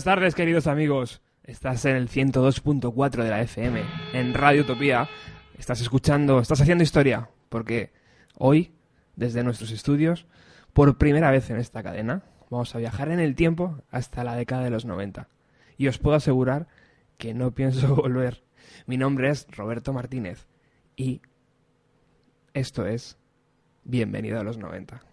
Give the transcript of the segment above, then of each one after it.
Buenas tardes, queridos amigos. Estás en el 102.4 de la FM, en Radio Utopía. Estás escuchando, estás haciendo historia, porque hoy, desde nuestros estudios, por primera vez en esta cadena, vamos a viajar en el tiempo hasta la década de los 90. Y os puedo asegurar que no pienso volver. Mi nombre es Roberto Martínez y esto es Bienvenido a los 90.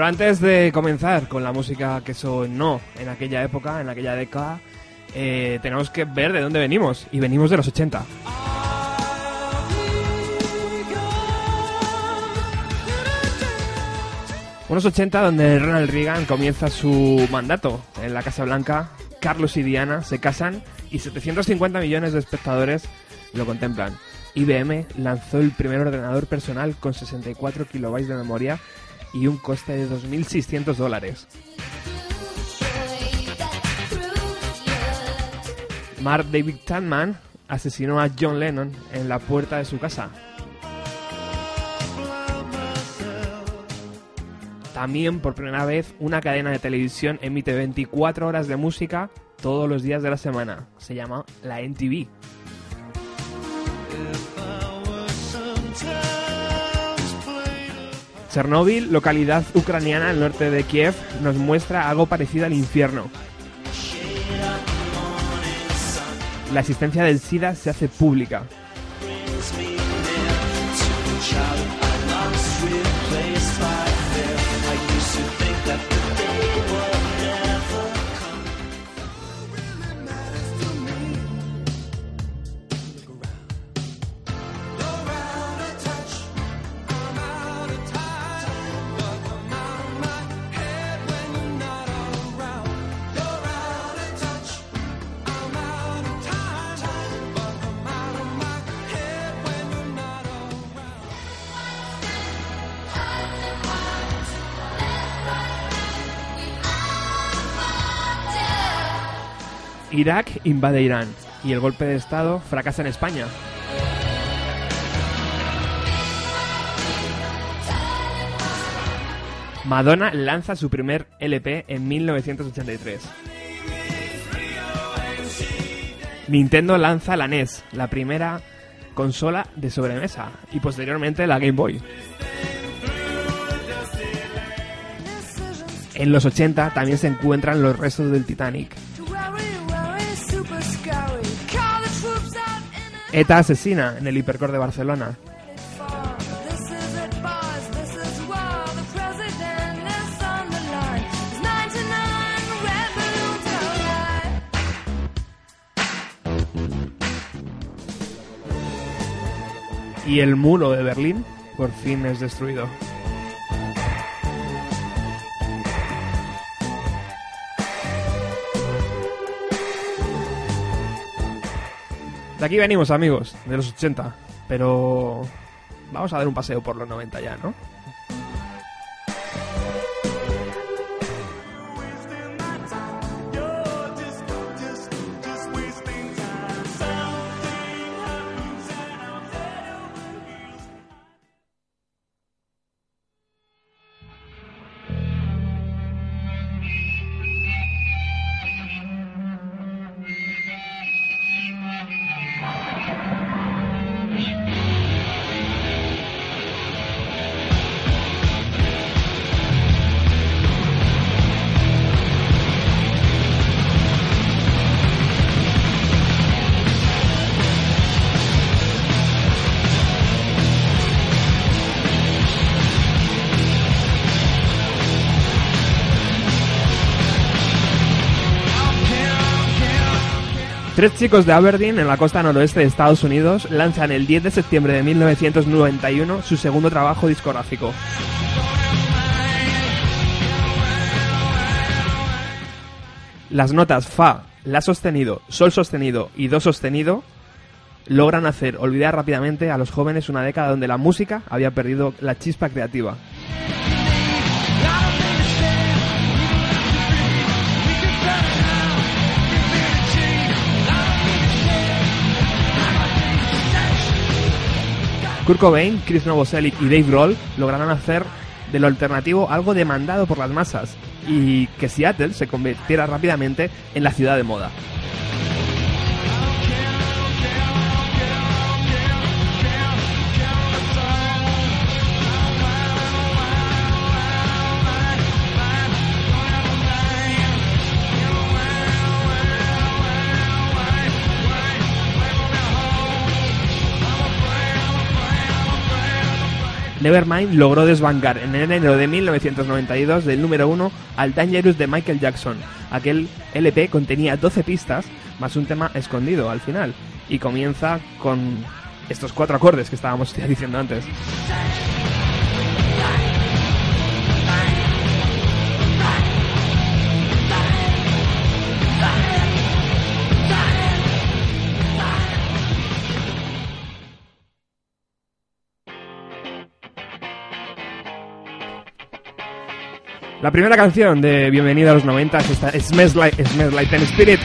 Pero antes de comenzar con la música que sonó en aquella época, en aquella década, eh, tenemos que ver de dónde venimos. Y venimos de los 80. Unos 80 donde Ronald Reagan comienza su mandato en la Casa Blanca, Carlos y Diana se casan y 750 millones de espectadores lo contemplan. IBM lanzó el primer ordenador personal con 64 kilobytes de memoria y un coste de 2.600 dólares. Mark David Chapman asesinó a John Lennon en la puerta de su casa. También por primera vez una cadena de televisión emite 24 horas de música todos los días de la semana. Se llama la NTV. Chernóbil, localidad ucraniana al norte de Kiev, nos muestra algo parecido al infierno. La existencia del SIDA se hace pública. Irak invade Irán y el golpe de Estado fracasa en España. Madonna lanza su primer LP en 1983. Nintendo lanza la NES, la primera consola de sobremesa, y posteriormente la Game Boy. En los 80 también se encuentran los restos del Titanic. ETA asesina en el hipercore de Barcelona. Y el muro de Berlín por fin es destruido. De aquí venimos, amigos, de los 80. Pero vamos a dar un paseo por los 90 ya, ¿no? Tres chicos de Aberdeen, en la costa noroeste de Estados Unidos, lanzan el 10 de septiembre de 1991 su segundo trabajo discográfico. Las notas Fa, La sostenido, Sol sostenido y Do sostenido logran hacer olvidar rápidamente a los jóvenes una década donde la música había perdido la chispa creativa. Kurt Cobain, Chris Novoselic y Dave Grohl lograron hacer de lo alternativo algo demandado por las masas y que Seattle se convirtiera rápidamente en la ciudad de moda. Nevermind logró desbancar en enero de 1992 del número 1 al Dangerous de Michael Jackson. Aquel LP contenía 12 pistas más un tema escondido al final y comienza con estos cuatro acordes que estábamos diciendo antes. La primera canción de Bienvenida a los 90 es esta Smells Like, Smells like Teen Spirit.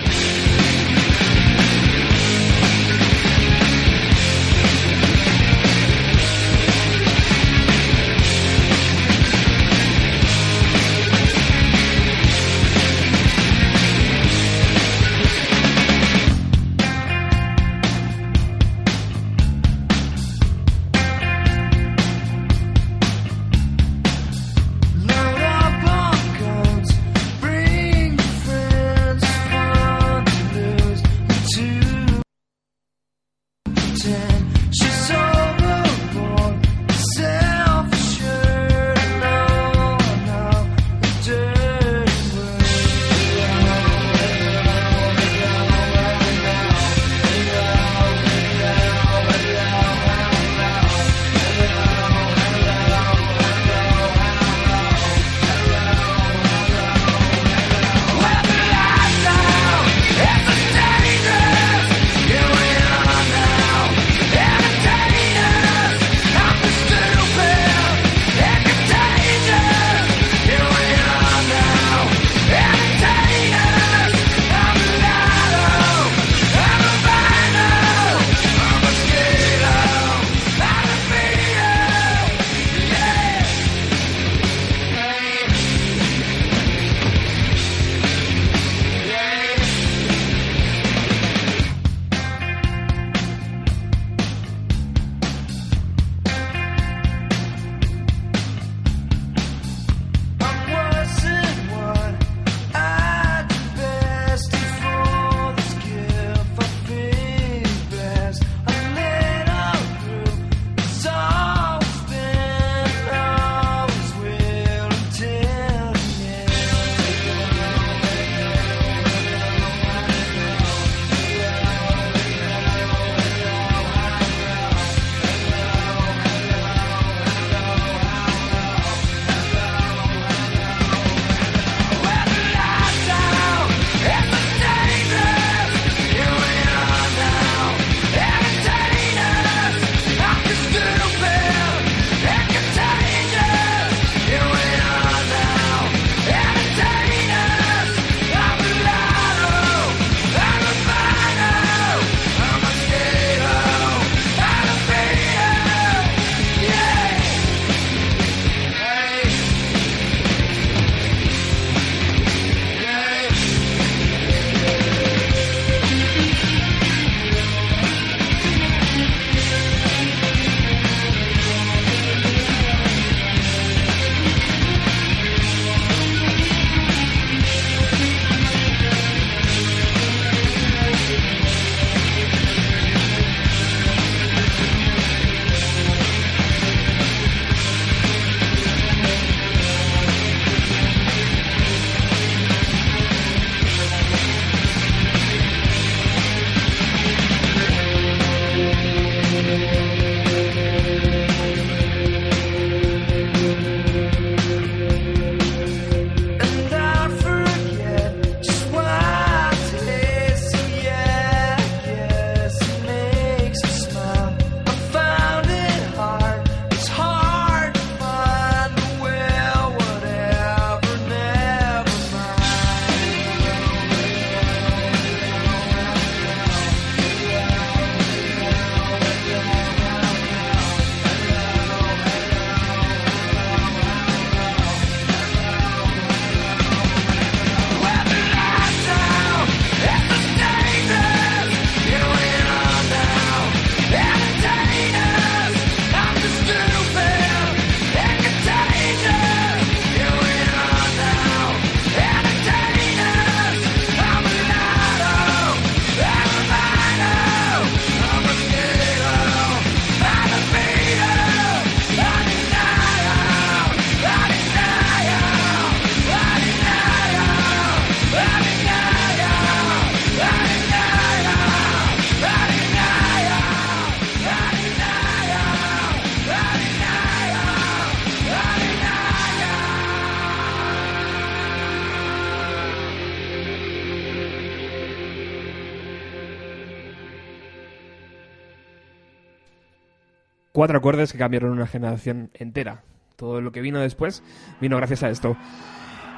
Cuatro acordes que cambiaron una generación entera. Todo lo que vino después vino gracias a esto.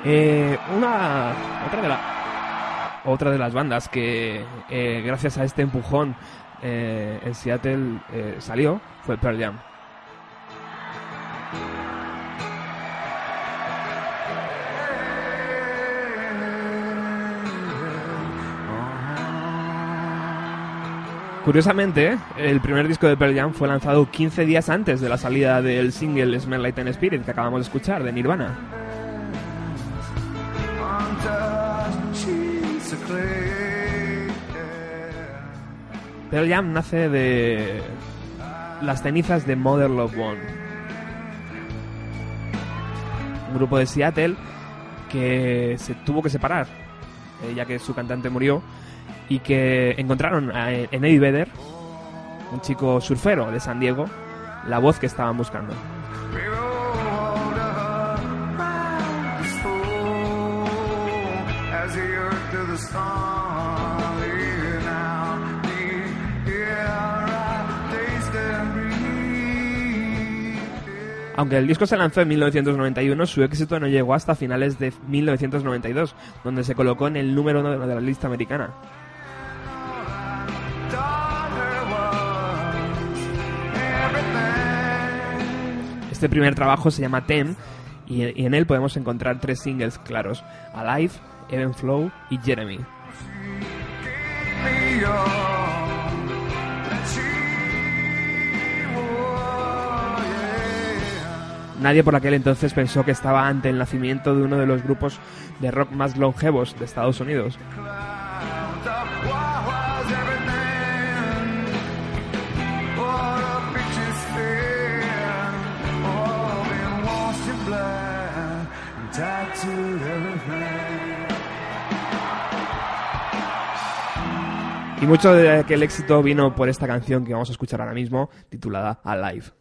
Eh, una otra de, la, otra de las bandas que eh, gracias a este empujón eh, en Seattle salió fue Pearl Jam. Curiosamente, el primer disco de Pearl Jam fue lanzado 15 días antes de la salida del single Smell Like Teen Spirit que acabamos de escuchar de Nirvana. Pearl Jam nace de las cenizas de Mother Love One, un grupo de Seattle que se tuvo que separar, eh, ya que su cantante murió y que encontraron en Eddie Vedder, un chico surfero de San Diego, la voz que estaban buscando. Aunque el disco se lanzó en 1991, su éxito no llegó hasta finales de 1992, donde se colocó en el número uno de la lista americana. Este primer trabajo se llama Tem y, en él podemos encontrar tres singles claros, Alive, Even Flow y Jeremy. Nadie por aquel entonces pensó que estaba ante el nacimiento de uno de los grupos de rock más longevos de Estados Unidos. Y mucho de aquel éxito vino por esta canción que vamos a escuchar ahora mismo, titulada Alive.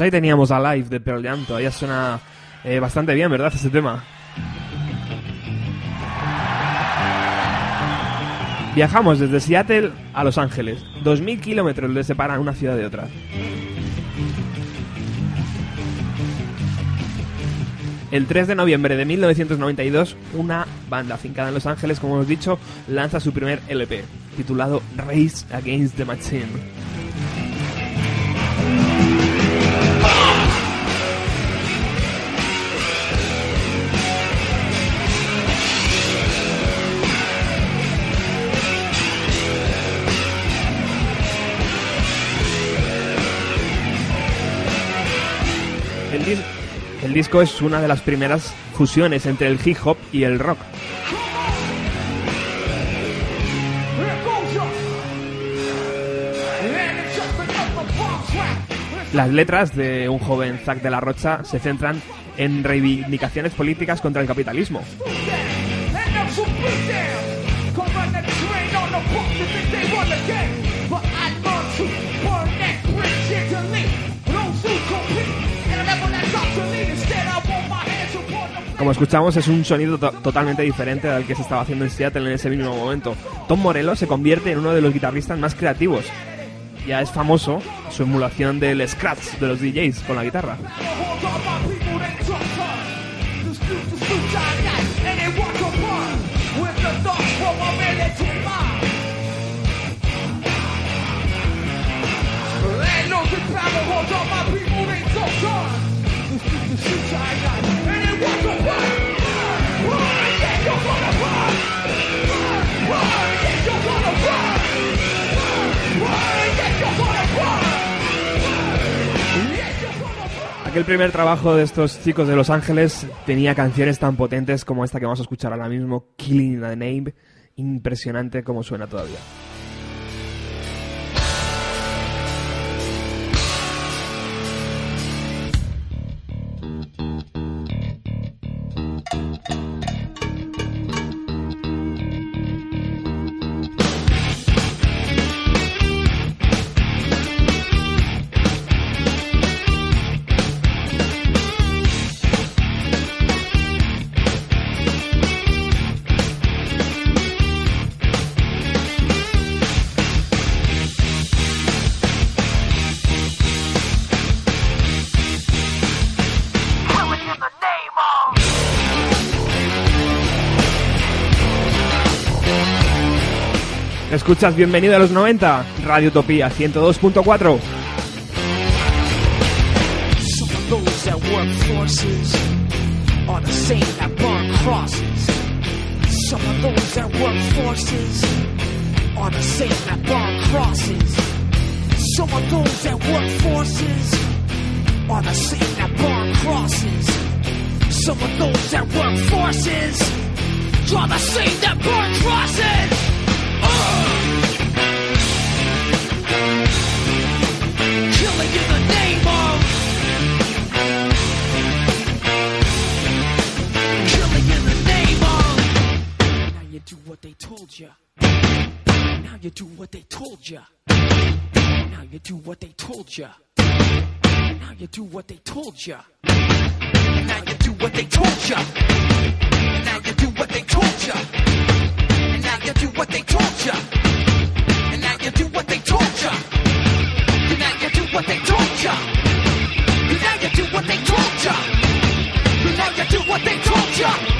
Pues ahí teníamos a Live de Pearl Jam, todavía suena eh, bastante bien, ¿verdad? Este tema. Viajamos desde Seattle a Los Ángeles. 2.000 kilómetros le separan una ciudad de otra. El 3 de noviembre de 1992, una banda afincada en Los Ángeles, como hemos dicho, lanza su primer LP, titulado Race Against the Machine. El disco es una de las primeras fusiones entre el hip hop y el rock. Las letras de un joven Zack de la Rocha se centran en reivindicaciones políticas contra el capitalismo. Como escuchamos, es un sonido totalmente diferente al que se estaba haciendo en Seattle en ese mismo momento. Tom Morello se convierte en uno de los guitarristas más creativos. Ya es famoso su emulación del scratch de los DJs con la guitarra. Aquel primer trabajo de estos chicos de Los Ángeles tenía canciones tan potentes como esta que vamos a escuchar ahora mismo, Killing the Name, impresionante como suena todavía. Escuchas Bienvenido a los 90, Radio Utopía 102.4. Some of those that work forces are the same that burn crosses. Some of those that work forces are the same that burn crosses. Some of those that work forces are the same that burn crosses. Some of those that work forces are the same that burn crosses. told you. Now you do what they told you. Now you do what they told you. Now you do what they told you. Now you do what they told you. Now you do what they told you. Now you do what they told you. Now you do what they told you.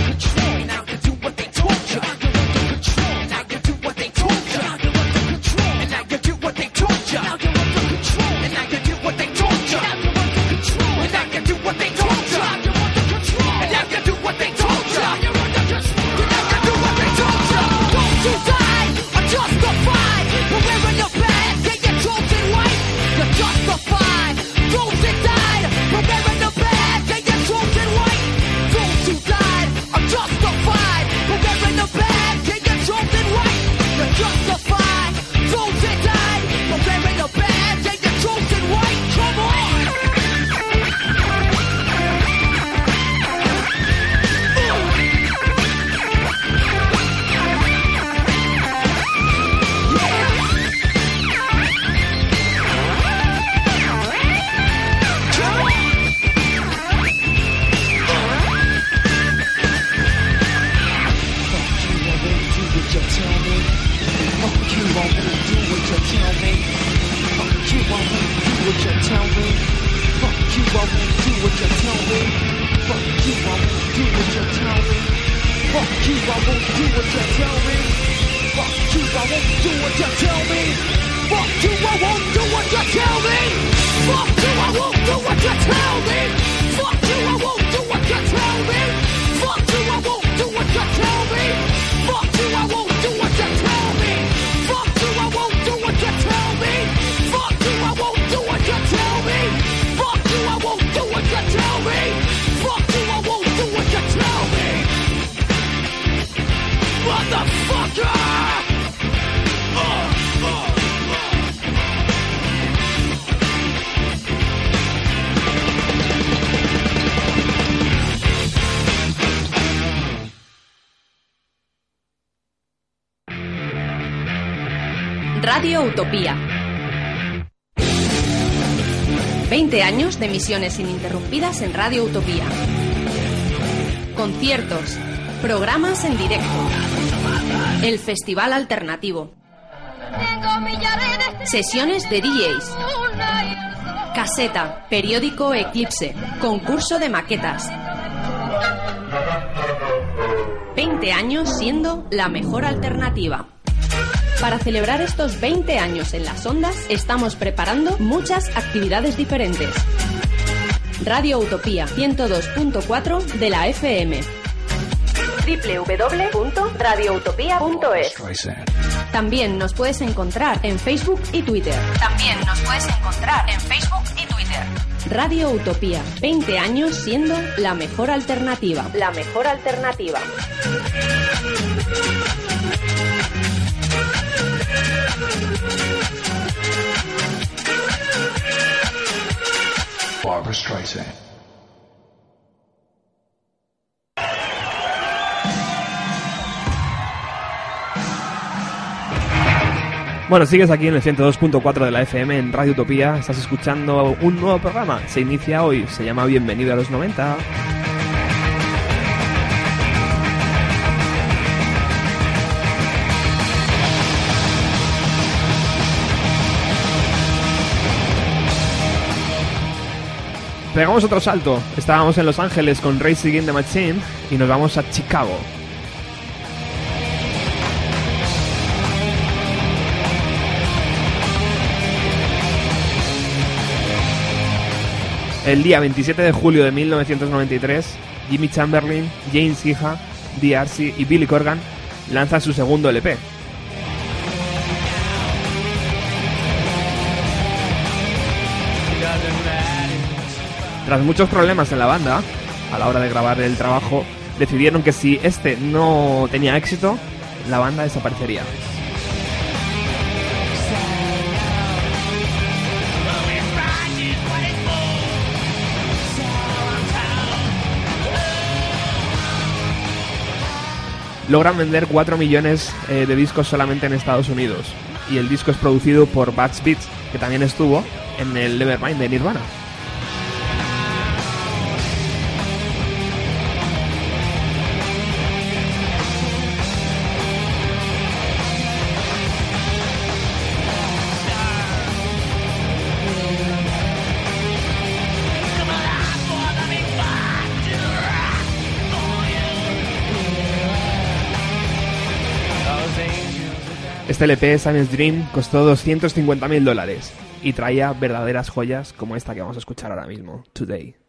Radio Utopía. 20 años de emisiones ininterrumpidas en Radio Utopía. Conciertos, programas en directo. El Festival Alternativo. Sesiones de DJs. Caseta, periódico Eclipse, concurso de maquetas. 20 años siendo la mejor alternativa. Para celebrar estos 20 años en las ondas, estamos preparando muchas actividades diferentes. Radio Utopía 102.4 de la FM. www.radioutopía.es También nos puedes encontrar en Facebook y Twitter. También nos puedes encontrar en Facebook y Twitter. Radio Utopía, 20 años siendo la mejor alternativa. La mejor alternativa. Barbara Streisand. Bueno, sigues aquí en el 102.4 de la FM en Radio Utopía. Estás escuchando un nuevo programa. Se inicia hoy. Se llama Bienvenido a los 90. Pegamos otro salto. Estábamos en Los Ángeles con Racing in the Machine y nos vamos a Chicago. El día 27 de julio de 1993, Jimmy Chamberlain, James Iha, DRC y Billy Corgan lanzan su segundo LP. Tras muchos problemas en la banda, a la hora de grabar el trabajo, decidieron que si este no tenía éxito, la banda desaparecería. logran vender 4 millones eh, de discos solamente en Estados Unidos. Y el disco es producido por Bats Beats, que también estuvo en el Nevermind de Nirvana. Este LP, Science Dream, costó 250.000 dólares y traía verdaderas joyas como esta que vamos a escuchar ahora mismo. Today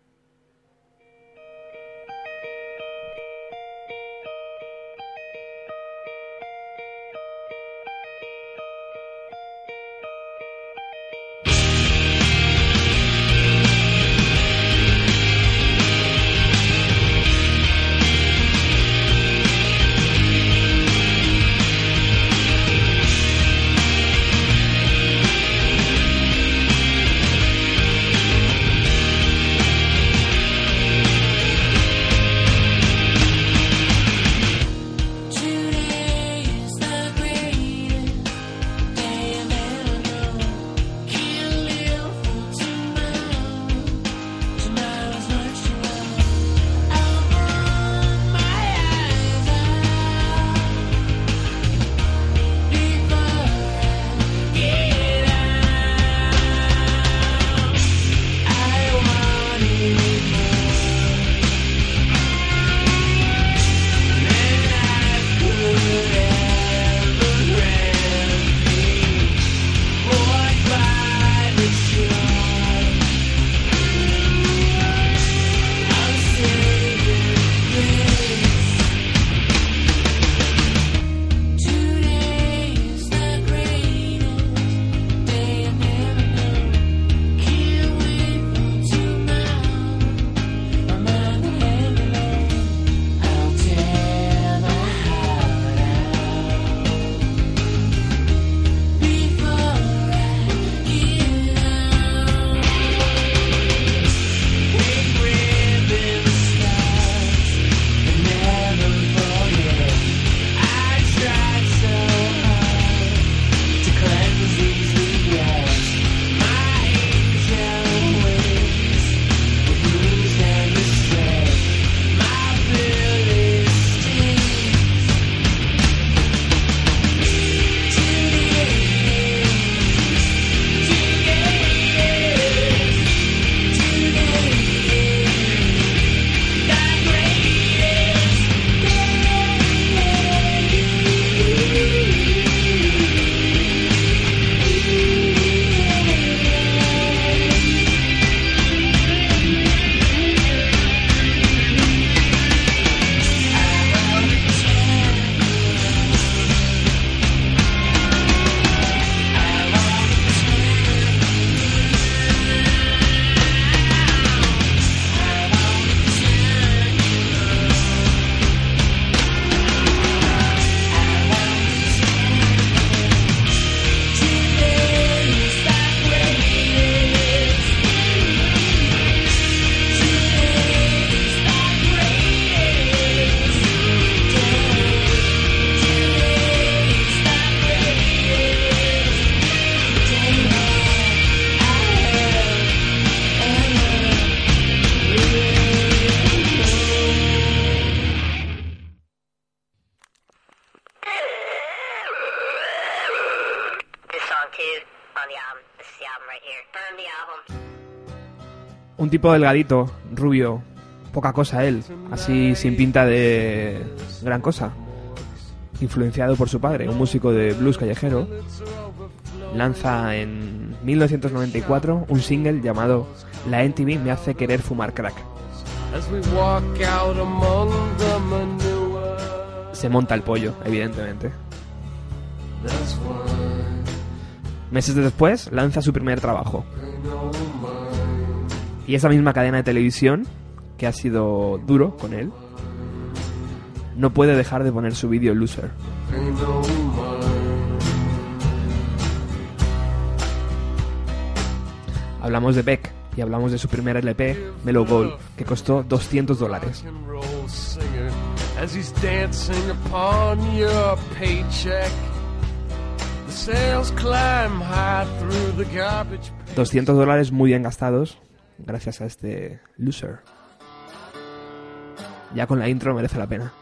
tipo delgadito, rubio, poca cosa él, así sin pinta de gran cosa. Influenciado por su padre, un músico de blues callejero, lanza en 1994 un single llamado La NTV me hace querer fumar crack. Se monta el pollo, evidentemente. Meses después lanza su primer trabajo. Y esa misma cadena de televisión, que ha sido duro con él, no puede dejar de poner su vídeo Loser. Hablamos de Beck y hablamos de su primer LP, Mellow Gold, que costó 200 dólares. Rock and roll singer as he's dancing upon your paycheck. The sales climb high through the garbage. 200 dólares muy bien gastados gracias a este Loser. Ya con la intro merece la pena.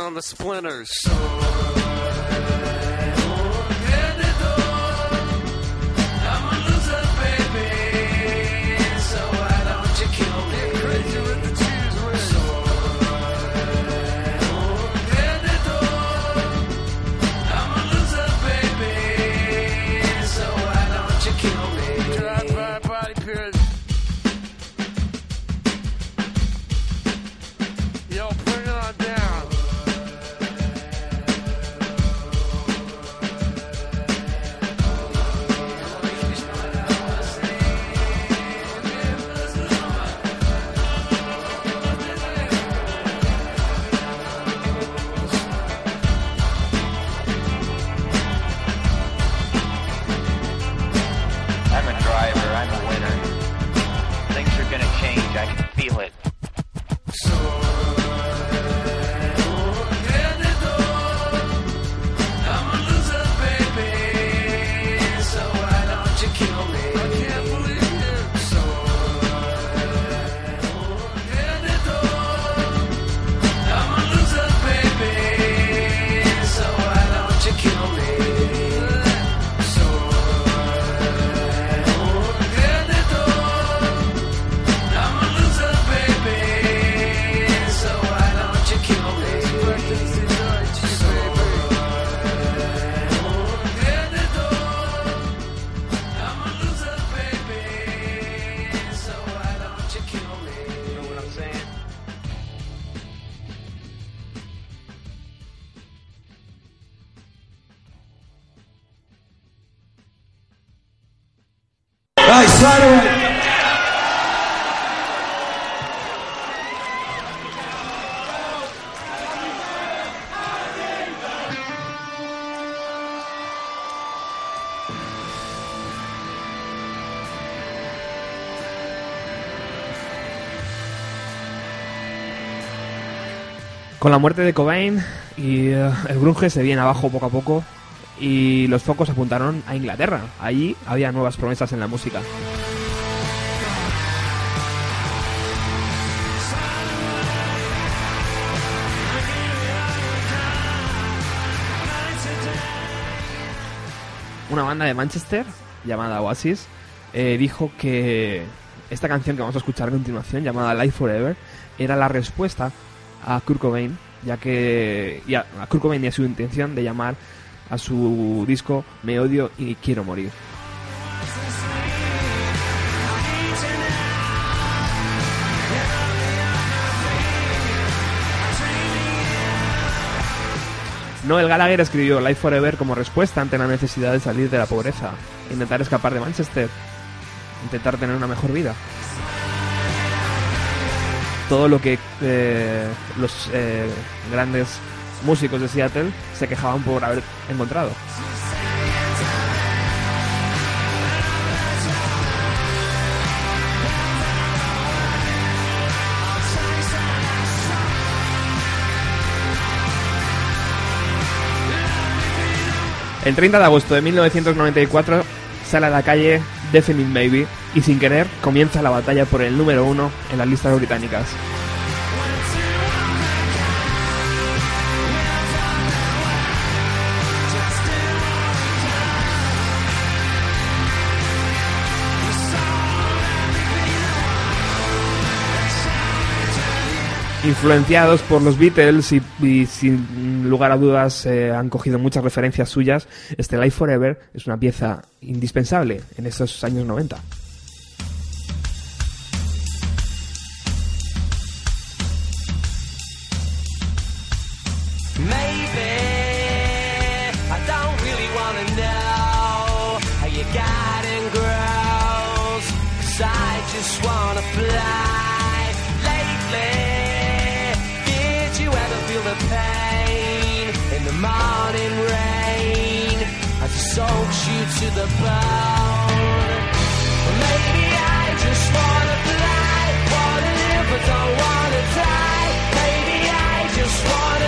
on the splinters. Con la muerte de Cobain y eh, el grunge se viene abajo poco a poco y los focos apuntaron a Inglaterra. Allí había nuevas promesas en la música. Una banda de Manchester llamada Oasis eh, dijo que esta canción que vamos a escuchar a continuación, llamada Life Forever, era la respuesta a Kurt Cobain, ya que y a, a Kurt Cobain y a su intención de llamar a su disco Me odio y quiero morir. Noel Gallagher escribió Life Forever como respuesta ante la necesidad de salir de la pobreza, intentar escapar de Manchester, intentar tener una mejor vida todo lo que eh, los eh, grandes músicos de Seattle se quejaban por haber encontrado. El 30 de agosto de 1994 sale a la calle Definite Maybe y sin querer comienza la batalla por el número uno en las listas británicas. Influenciados por los Beatles y, sin lugar a dudas eh, han cogido muchas referencias suyas, este Life Forever es una pieza indispensable en estos años 90. To the bone? Maybe I just wanna fly, wanna live but don't wanna die. Maybe I just wanna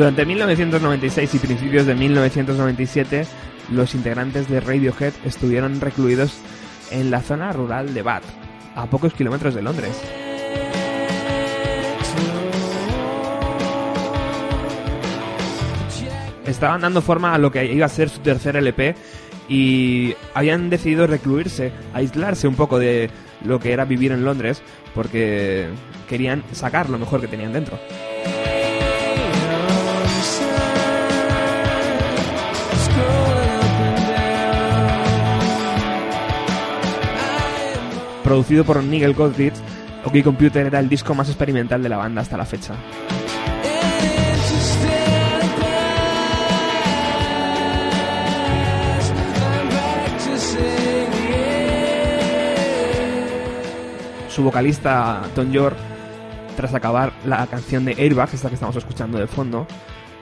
Durante 1996 y principios de 1997, los integrantes de Radiohead estuvieron recluidos en la zona rural de Bath, a pocos kilómetros de Londres. Estaban dando forma a lo que iba a ser su tercer LP y habían decidido recluirse, aislarse un poco de lo que era vivir en Londres porque querían sacar lo mejor que tenían dentro. Producido por Nigel Godrich, OK Computer era el disco más experimental de la banda hasta la fecha. Su vocalista, Tom York, tras acabar la canción de Airbag, esta que estamos escuchando de fondo,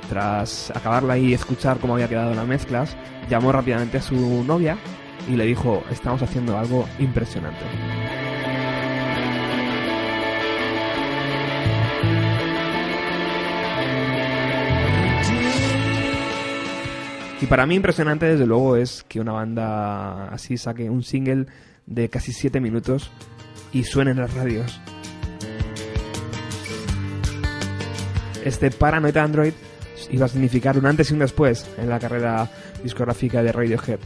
tras acabarla y escuchar cómo había quedado las mezclas, llamó rápidamente a su novia y le dijo, estamos haciendo algo impresionante. Y para mí impresionante desde luego es que una banda así saque un single de casi 7 minutos y suene en las radios. Este Paranoid Android iba a significar un antes y un después en la carrera discográfica de Radiohead.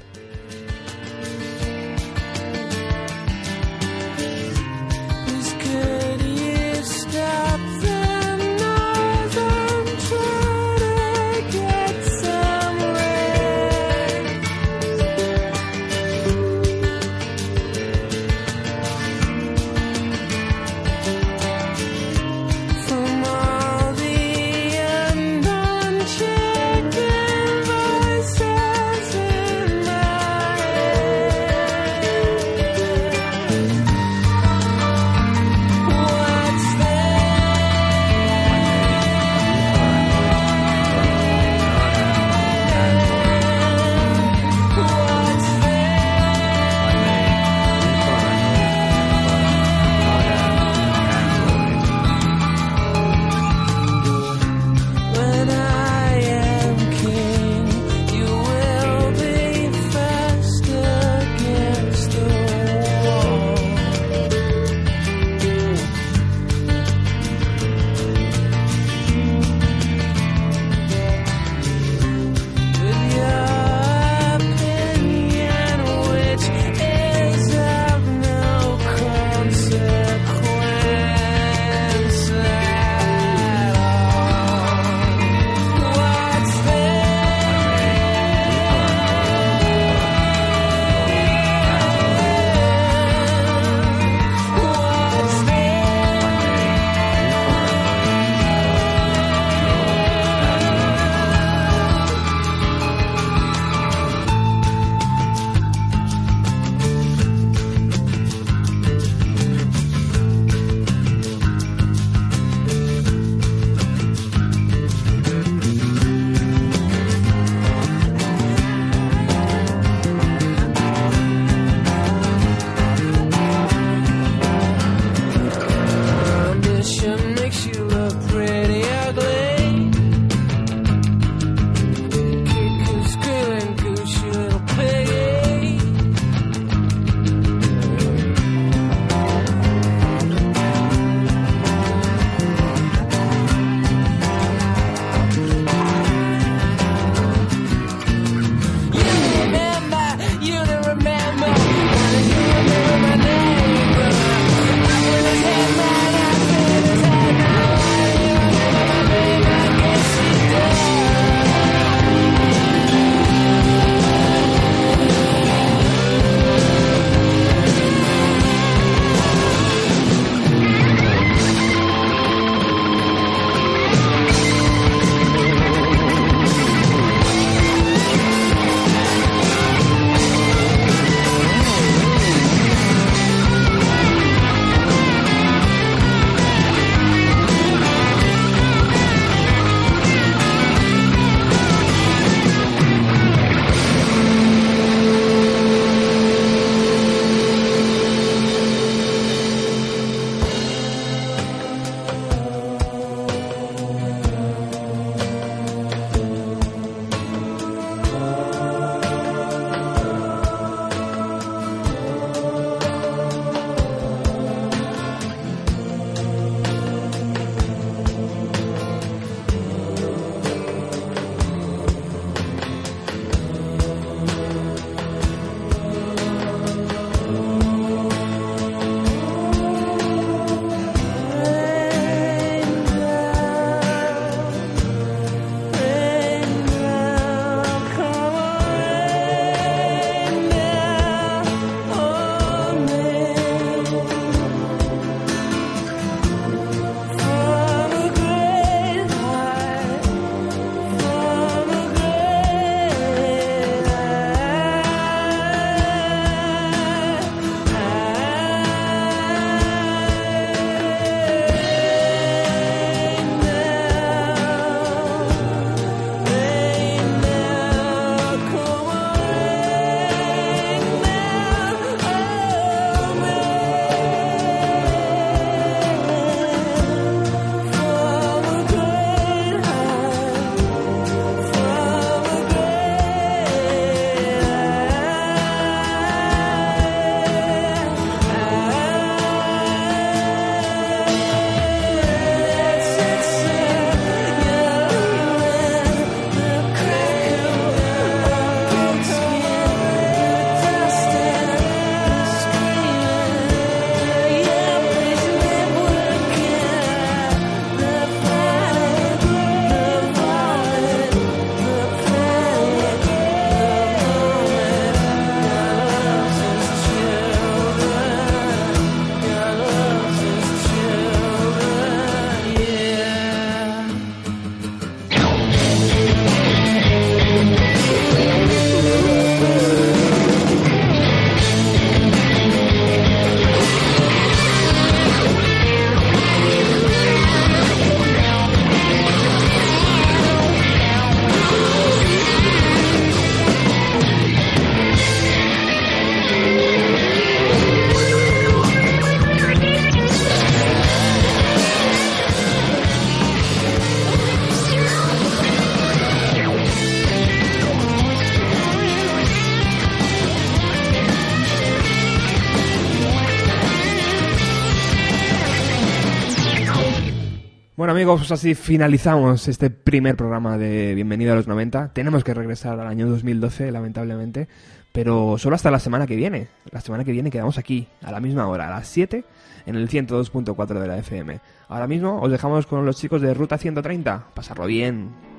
Así finalizamos este primer programa de Bienvenido a los 90. Tenemos que regresar al año 2012, lamentablemente, pero solo hasta la semana que viene. La semana que viene quedamos aquí, a la misma hora, a las 7, en el 102.4 de la FM. Ahora mismo os dejamos con los chicos de Ruta 130. Pasarlo bien.